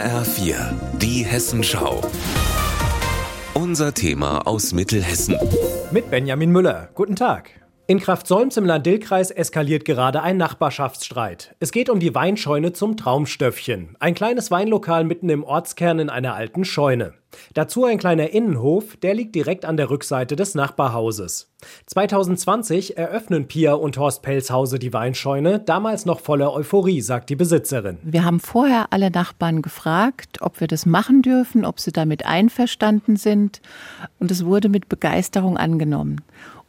HR4, die Hessenschau. Unser Thema aus Mittelhessen. Mit Benjamin Müller. Guten Tag. In Kraft-Solms im Land-Dill-Kreis eskaliert gerade ein Nachbarschaftsstreit. Es geht um die Weinscheune zum Traumstöffchen. Ein kleines Weinlokal mitten im Ortskern in einer alten Scheune. Dazu ein kleiner Innenhof, der liegt direkt an der Rückseite des Nachbarhauses. 2020 eröffnen Pia und Horst Pelzhause die Weinscheune, damals noch voller Euphorie, sagt die Besitzerin. Wir haben vorher alle Nachbarn gefragt, ob wir das machen dürfen, ob sie damit einverstanden sind. Und es wurde mit Begeisterung angenommen.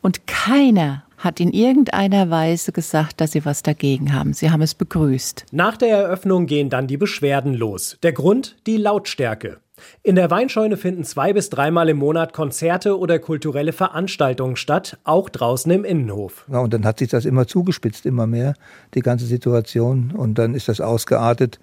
Und keiner hat in irgendeiner Weise gesagt, dass sie was dagegen haben. Sie haben es begrüßt. Nach der Eröffnung gehen dann die Beschwerden los. Der Grund die Lautstärke. In der Weinscheune finden zwei bis dreimal im Monat Konzerte oder kulturelle Veranstaltungen statt, auch draußen im Innenhof. Ja, und dann hat sich das immer zugespitzt, immer mehr, die ganze Situation. Und dann ist das ausgeartet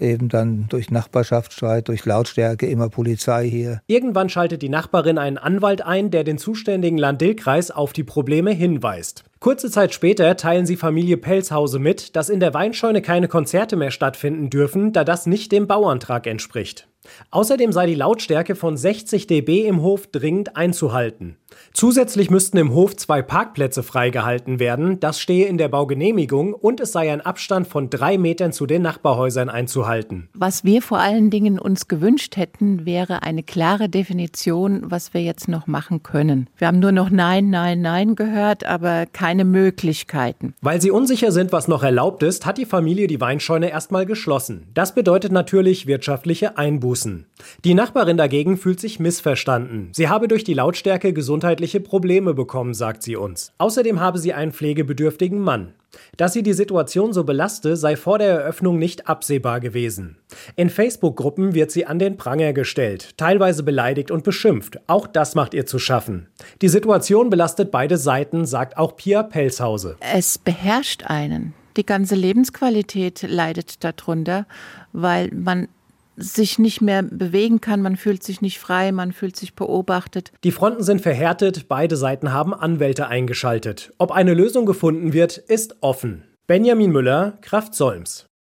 eben dann durch Nachbarschaftsstreit, durch Lautstärke, immer Polizei hier. Irgendwann schaltet die Nachbarin einen Anwalt ein, der den zuständigen Land-Dill-Kreis auf die Probleme hinweist. Kurze Zeit später teilen sie Familie Pelzhause mit, dass in der Weinscheune keine Konzerte mehr stattfinden dürfen, da das nicht dem Bauantrag entspricht. Außerdem sei die Lautstärke von 60 dB im Hof dringend einzuhalten. Zusätzlich müssten im Hof zwei Parkplätze freigehalten werden, das stehe in der Baugenehmigung und es sei ein Abstand von drei Metern zu den Nachbarhäusern einzuhalten. Was wir vor allen Dingen uns gewünscht hätten, wäre eine klare Definition, was wir jetzt noch machen können. Wir haben nur noch Nein, Nein, Nein gehört, aber keine Möglichkeiten. Weil sie unsicher sind, was noch erlaubt ist, hat die Familie die Weinscheune erstmal geschlossen. Das bedeutet natürlich wirtschaftliche Einbußen. Die Nachbarin dagegen fühlt sich missverstanden. Sie habe durch die Lautstärke gesundheitliche Probleme bekommen, sagt sie uns. Außerdem habe sie einen pflegebedürftigen Mann. Dass sie die Situation so belaste, sei vor der Eröffnung nicht absehbar gewesen. In Facebook-Gruppen wird sie an den Pranger gestellt, teilweise beleidigt und beschimpft. Auch das macht ihr zu schaffen. Die Situation belastet beide Seiten, sagt auch Pia Pelzhause. Es beherrscht einen. Die ganze Lebensqualität leidet darunter, weil man sich nicht mehr bewegen kann, man fühlt sich nicht frei, man fühlt sich beobachtet. Die Fronten sind verhärtet, beide Seiten haben Anwälte eingeschaltet. Ob eine Lösung gefunden wird, ist offen. Benjamin Müller, Kraft Solms.